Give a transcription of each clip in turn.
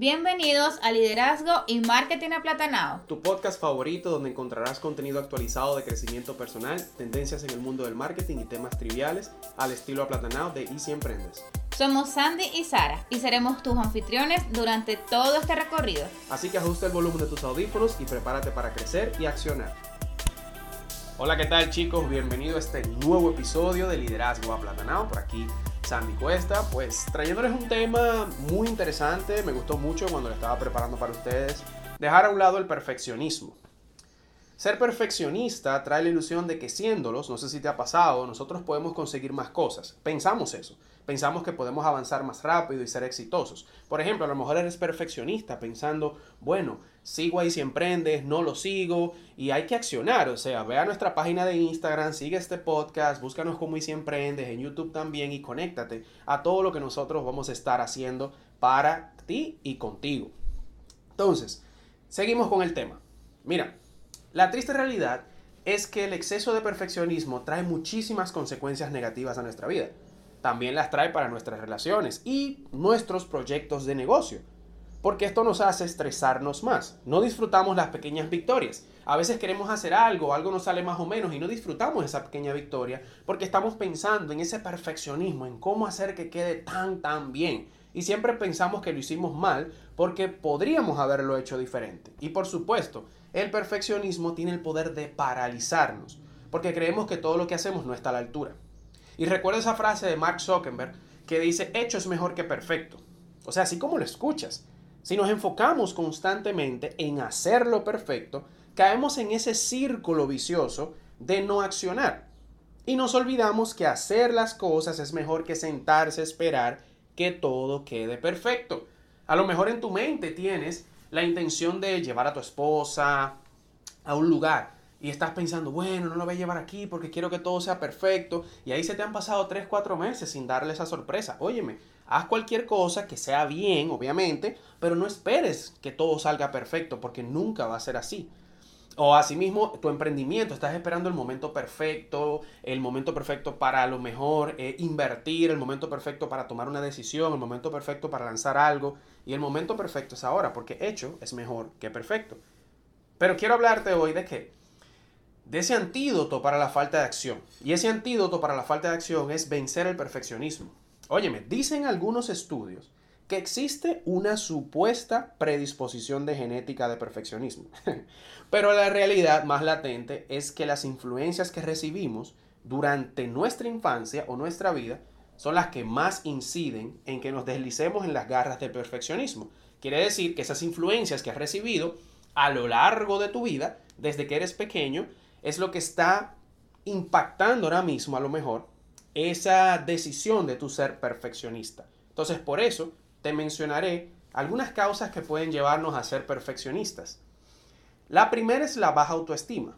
Bienvenidos a Liderazgo y Marketing Aplatanado. Tu podcast favorito donde encontrarás contenido actualizado de crecimiento personal, tendencias en el mundo del marketing y temas triviales al estilo aplatanado de Easy Emprendes. Somos Sandy y Sara y seremos tus anfitriones durante todo este recorrido. Así que ajusta el volumen de tus audífonos y prepárate para crecer y accionar. Hola, ¿qué tal chicos? Bienvenido a este nuevo episodio de Liderazgo Aplatanado. Por aquí Sandy Cuesta, pues trayéndoles un tema muy interesante, me gustó mucho cuando lo estaba preparando para ustedes, dejar a un lado el perfeccionismo. Ser perfeccionista trae la ilusión de que siéndolos, no sé si te ha pasado, nosotros podemos conseguir más cosas. Pensamos eso. Pensamos que podemos avanzar más rápido y ser exitosos. Por ejemplo, a lo mejor eres perfeccionista pensando, bueno, sigo ahí si emprendes, no lo sigo y hay que accionar. O sea, ve a nuestra página de Instagram, sigue este podcast, búscanos como y si emprendes en YouTube también y conéctate a todo lo que nosotros vamos a estar haciendo para ti y contigo. Entonces, seguimos con el tema. Mira, la triste realidad es que el exceso de perfeccionismo trae muchísimas consecuencias negativas a nuestra vida también las trae para nuestras relaciones y nuestros proyectos de negocio. Porque esto nos hace estresarnos más. No disfrutamos las pequeñas victorias. A veces queremos hacer algo, algo nos sale más o menos y no disfrutamos esa pequeña victoria porque estamos pensando en ese perfeccionismo, en cómo hacer que quede tan, tan bien. Y siempre pensamos que lo hicimos mal porque podríamos haberlo hecho diferente. Y por supuesto, el perfeccionismo tiene el poder de paralizarnos porque creemos que todo lo que hacemos no está a la altura. Y recuerda esa frase de Mark Zuckerberg que dice, hecho es mejor que perfecto. O sea, así como lo escuchas. Si nos enfocamos constantemente en hacerlo perfecto, caemos en ese círculo vicioso de no accionar. Y nos olvidamos que hacer las cosas es mejor que sentarse a esperar que todo quede perfecto. A lo mejor en tu mente tienes la intención de llevar a tu esposa a un lugar y estás pensando, bueno, no lo voy a llevar aquí porque quiero que todo sea perfecto, y ahí se te han pasado 3, 4 meses sin darle esa sorpresa. Óyeme, haz cualquier cosa que sea bien, obviamente, pero no esperes que todo salga perfecto porque nunca va a ser así. O asimismo, tu emprendimiento, estás esperando el momento perfecto, el momento perfecto para a lo mejor eh, invertir, el momento perfecto para tomar una decisión, el momento perfecto para lanzar algo. Y el momento perfecto es ahora, porque hecho es mejor que perfecto. Pero quiero hablarte hoy de que de ese antídoto para la falta de acción. Y ese antídoto para la falta de acción es vencer el perfeccionismo. Óyeme, dicen algunos estudios que existe una supuesta predisposición de genética de perfeccionismo. Pero la realidad más latente es que las influencias que recibimos durante nuestra infancia o nuestra vida son las que más inciden en que nos deslicemos en las garras del perfeccionismo. Quiere decir que esas influencias que has recibido a lo largo de tu vida, desde que eres pequeño, es lo que está impactando ahora mismo a lo mejor esa decisión de tu ser perfeccionista. Entonces, por eso te mencionaré algunas causas que pueden llevarnos a ser perfeccionistas. La primera es la baja autoestima.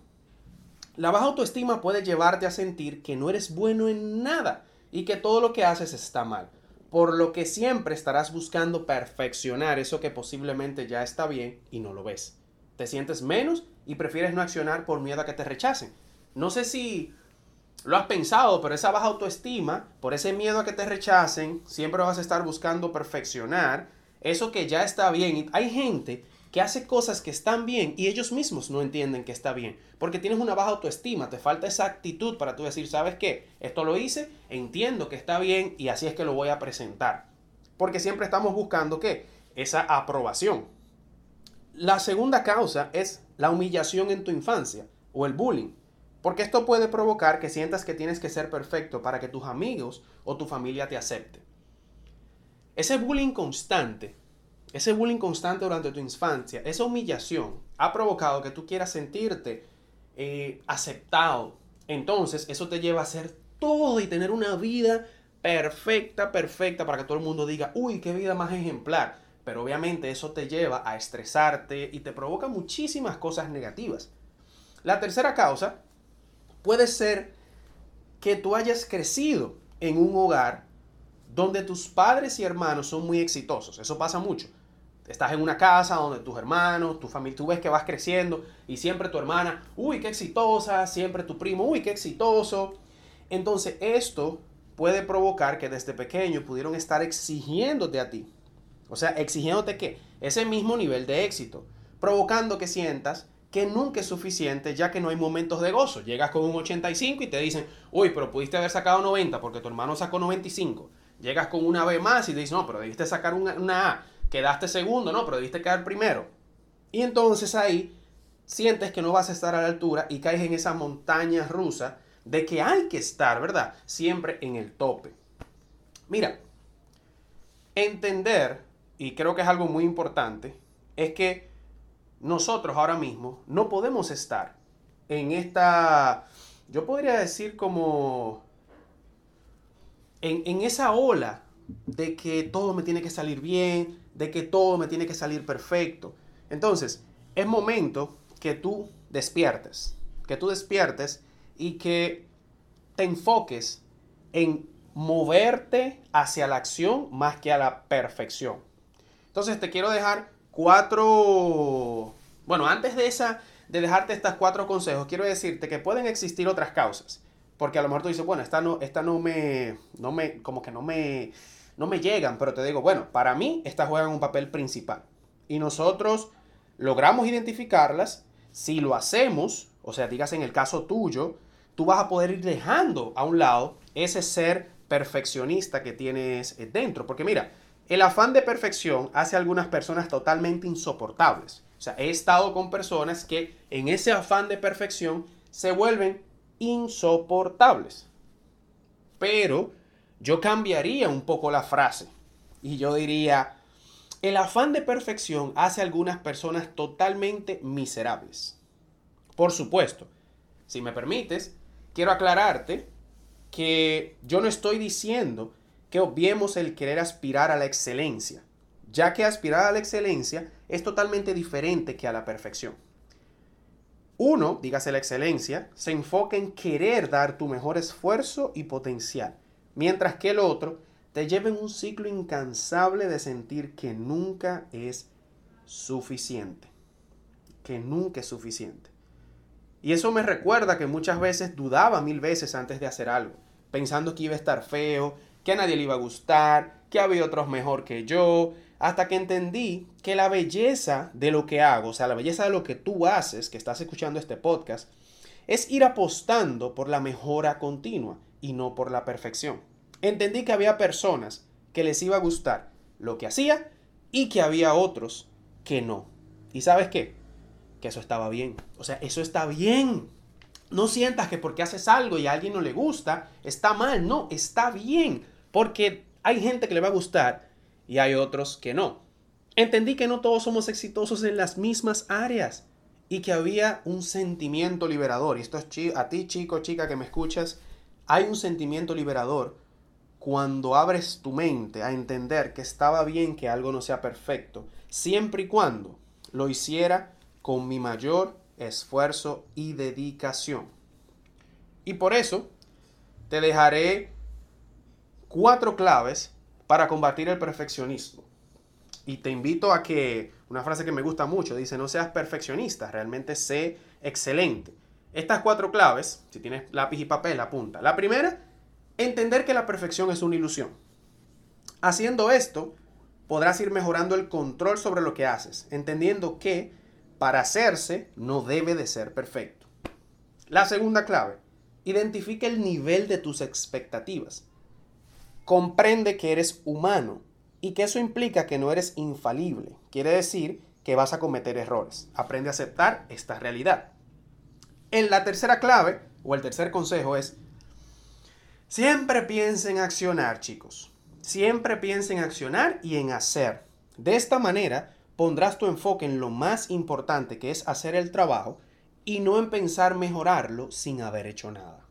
La baja autoestima puede llevarte a sentir que no eres bueno en nada y que todo lo que haces está mal, por lo que siempre estarás buscando perfeccionar eso que posiblemente ya está bien y no lo ves. Te sientes menos y prefieres no accionar por miedo a que te rechacen. No sé si lo has pensado, pero esa baja autoestima, por ese miedo a que te rechacen, siempre vas a estar buscando perfeccionar eso que ya está bien. Hay gente que hace cosas que están bien y ellos mismos no entienden que está bien, porque tienes una baja autoestima, te falta esa actitud para tú decir, ¿sabes qué? Esto lo hice, entiendo que está bien y así es que lo voy a presentar. Porque siempre estamos buscando qué? Esa aprobación. La segunda causa es la humillación en tu infancia o el bullying. Porque esto puede provocar que sientas que tienes que ser perfecto para que tus amigos o tu familia te acepten. Ese bullying constante, ese bullying constante durante tu infancia, esa humillación ha provocado que tú quieras sentirte eh, aceptado. Entonces eso te lleva a hacer todo y tener una vida perfecta, perfecta para que todo el mundo diga, uy, qué vida más ejemplar pero obviamente eso te lleva a estresarte y te provoca muchísimas cosas negativas. La tercera causa puede ser que tú hayas crecido en un hogar donde tus padres y hermanos son muy exitosos. Eso pasa mucho. Estás en una casa donde tus hermanos, tu familia, tú ves que vas creciendo y siempre tu hermana, uy, qué exitosa, siempre tu primo, uy, qué exitoso. Entonces esto puede provocar que desde pequeño pudieron estar exigiéndote a ti O sea, exigiéndote que ese mismo nivel de éxito, provocando que sientas que nunca es suficiente ya que no hay momentos de gozo. Llegas con un 85 y te dicen, uy, pero pudiste haber sacado 90 porque tu hermano sacó 95. Llegas con una B más y te dicen, no, pero debiste sacar una, una A. Quedaste segundo, no, pero debiste quedar primero. Y entonces ahí sientes que no vas a estar a la altura y caes en esa montaña rusa de que hay que estar, ¿verdad? Siempre en el tope. Mira, entender, y creo que es algo muy importante, es que nosotros ahora mismo no podemos estar en esta, yo podría decir como, en, en esa ola de que todo me tiene que salir bien, de que todo me tiene que salir perfecto. Entonces, es momento que tú despiertes, que tú despiertes y que te enfoques en moverte hacia la acción más que a la perfección. Entonces te quiero dejar cuatro, bueno, antes de esa, de dejarte estas cuatro consejos, quiero decirte que pueden existir otras causas, porque a lo mejor tú dices, bueno, esta no, esta no me, no me, como que no me, no me llegan, pero te digo, bueno, para mí estas juegan un papel principal y nosotros logramos identificarlas. Si lo hacemos, o sea, digas en el caso tuyo, tú vas a poder ir dejando a un lado ese ser perfeccionista que tienes dentro, porque mira, el afán de perfección hace a algunas personas totalmente insoportables. O sea, he estado con personas que en ese afán de perfección se vuelven insoportables. Pero yo cambiaría un poco la frase y yo diría, el afán de perfección hace a algunas personas totalmente miserables. Por supuesto, si me permites, quiero aclararte que yo no estoy diciendo que obviemos el querer aspirar a la excelencia, ya que aspirar a la excelencia es totalmente diferente que a la perfección. Uno, dígase la excelencia, se enfoca en querer dar tu mejor esfuerzo y potencial, mientras que el otro te lleva en un ciclo incansable de sentir que nunca es suficiente, que nunca es suficiente. Y eso me recuerda que muchas veces dudaba mil veces antes de hacer algo, pensando que iba a estar feo, que a nadie le iba a gustar, que había otros mejor que yo, hasta que entendí que la belleza de lo que hago, o sea, la belleza de lo que tú haces, que estás escuchando este podcast, es ir apostando por la mejora continua y no por la perfección. Entendí que había personas que les iba a gustar lo que hacía y que había otros que no. ¿Y sabes qué? Que eso estaba bien. O sea, eso está bien. No sientas que porque haces algo y a alguien no le gusta, está mal. No, está bien. Porque hay gente que le va a gustar y hay otros que no. Entendí que no todos somos exitosos en las mismas áreas y que había un sentimiento liberador. Y esto es a ti, chico, chica, que me escuchas. Hay un sentimiento liberador cuando abres tu mente a entender que estaba bien que algo no sea perfecto, siempre y cuando lo hiciera con mi mayor esfuerzo y dedicación. Y por eso te dejaré cuatro claves para combatir el perfeccionismo. Y te invito a que, una frase que me gusta mucho, dice, no seas perfeccionista, realmente sé excelente. Estas cuatro claves, si tienes lápiz y papel, apunta. La primera, entender que la perfección es una ilusión. Haciendo esto, podrás ir mejorando el control sobre lo que haces, entendiendo que para hacerse no debe de ser perfecto. La segunda clave, identifica el nivel de tus expectativas. Comprende que eres humano y que eso implica que no eres infalible. Quiere decir que vas a cometer errores. Aprende a aceptar esta realidad. En la tercera clave, o el tercer consejo es, siempre piensa en accionar, chicos. Siempre piensa en accionar y en hacer. De esta manera, pondrás tu enfoque en lo más importante que es hacer el trabajo y no en pensar mejorarlo sin haber hecho nada.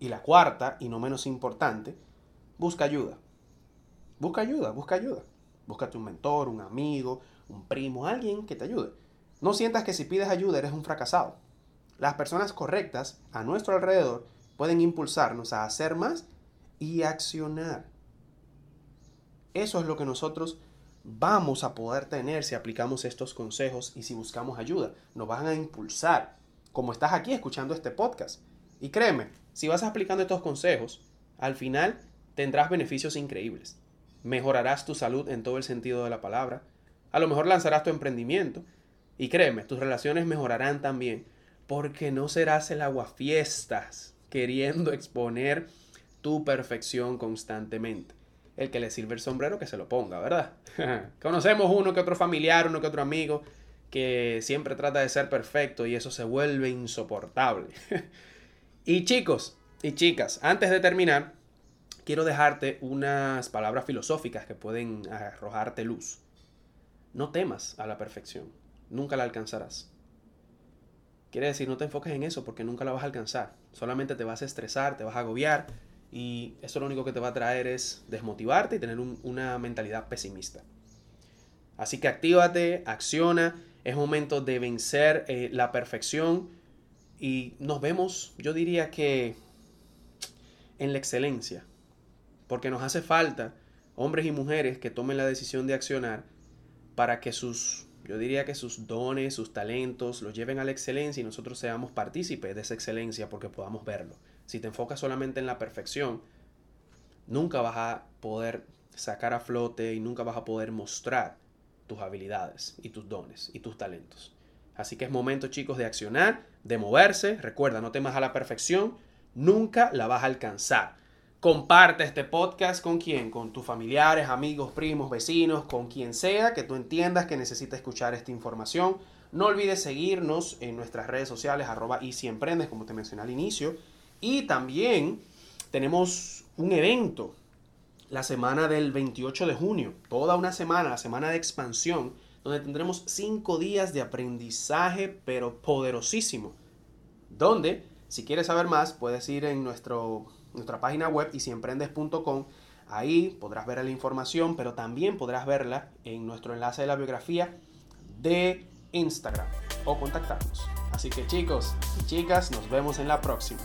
Y la cuarta, y no menos importante, busca ayuda. Busca ayuda, busca ayuda. Búscate un mentor, un amigo, un primo, alguien que te ayude. No sientas que si pides ayuda eres un fracasado. Las personas correctas a nuestro alrededor pueden impulsarnos a hacer más y accionar. Eso es lo que nosotros vamos a poder tener si aplicamos estos consejos y si buscamos ayuda. Nos van a impulsar, como estás aquí escuchando este podcast. Y créeme, si vas aplicando estos consejos, al final tendrás beneficios increíbles. mejorarás tu salud en todo el sentido de la palabra. A lo mejor lanzarás tu emprendimiento. Y créeme, tus relaciones mejorarán también. Porque no serás el aguafiestas queriendo exponer tu perfección constantemente. El que le sirve el sombrero que se lo ponga, ¿verdad? Conocemos uno que otro familiar, uno que otro amigo que siempre trata de ser perfecto y eso se vuelve insoportable. y chicos y chicas, antes de terminar, quiero dejarte unas palabras filosóficas que pueden arrojarte luz. No temas a la perfección, nunca la alcanzarás. Quiere decir, no te enfoques en eso porque nunca la vas a alcanzar. Solamente te vas a estresar, te vas a agobiar y eso lo único que te va a traer es desmotivarte y tener una mentalidad pesimista. Así que actívate, acciona, es momento de vencer eh, la perfección y nos vemos, yo diría que en la excelencia, porque nos hace falta hombres y mujeres que tomen la decisión de accionar para que sus, yo diría que sus dones, sus talentos los lleven a la excelencia y nosotros seamos partícipes de esa excelencia porque podamos verlo. Si te enfocas solamente en la perfección, nunca vas a poder sacar a flote y nunca vas a poder mostrar tus habilidades y tus dones y tus talentos. Así que es momento, chicos, de accionar, de moverse. Recuerda, no temas a la perfección, nunca la vas a alcanzar. Comparte este podcast con quien, con tus familiares, amigos, primos, vecinos, con quien sea que tú entiendas que necesita escuchar esta información. No olvides seguirnos en nuestras redes sociales, arroba y si emprendes, como te mencioné al inicio. Y también tenemos un evento la semana del 28 de junio, toda una semana, la semana de expansión, donde tendremos cinco días de aprendizaje, pero poderosísimo. Donde, si quieres saber más, puedes ir en nuestro, nuestra página web y siemprendes.com. Ahí podrás ver la información, pero también podrás verla en nuestro enlace de la biografía de Instagram o contactarnos. Así que chicos y chicas, nos vemos en la próxima.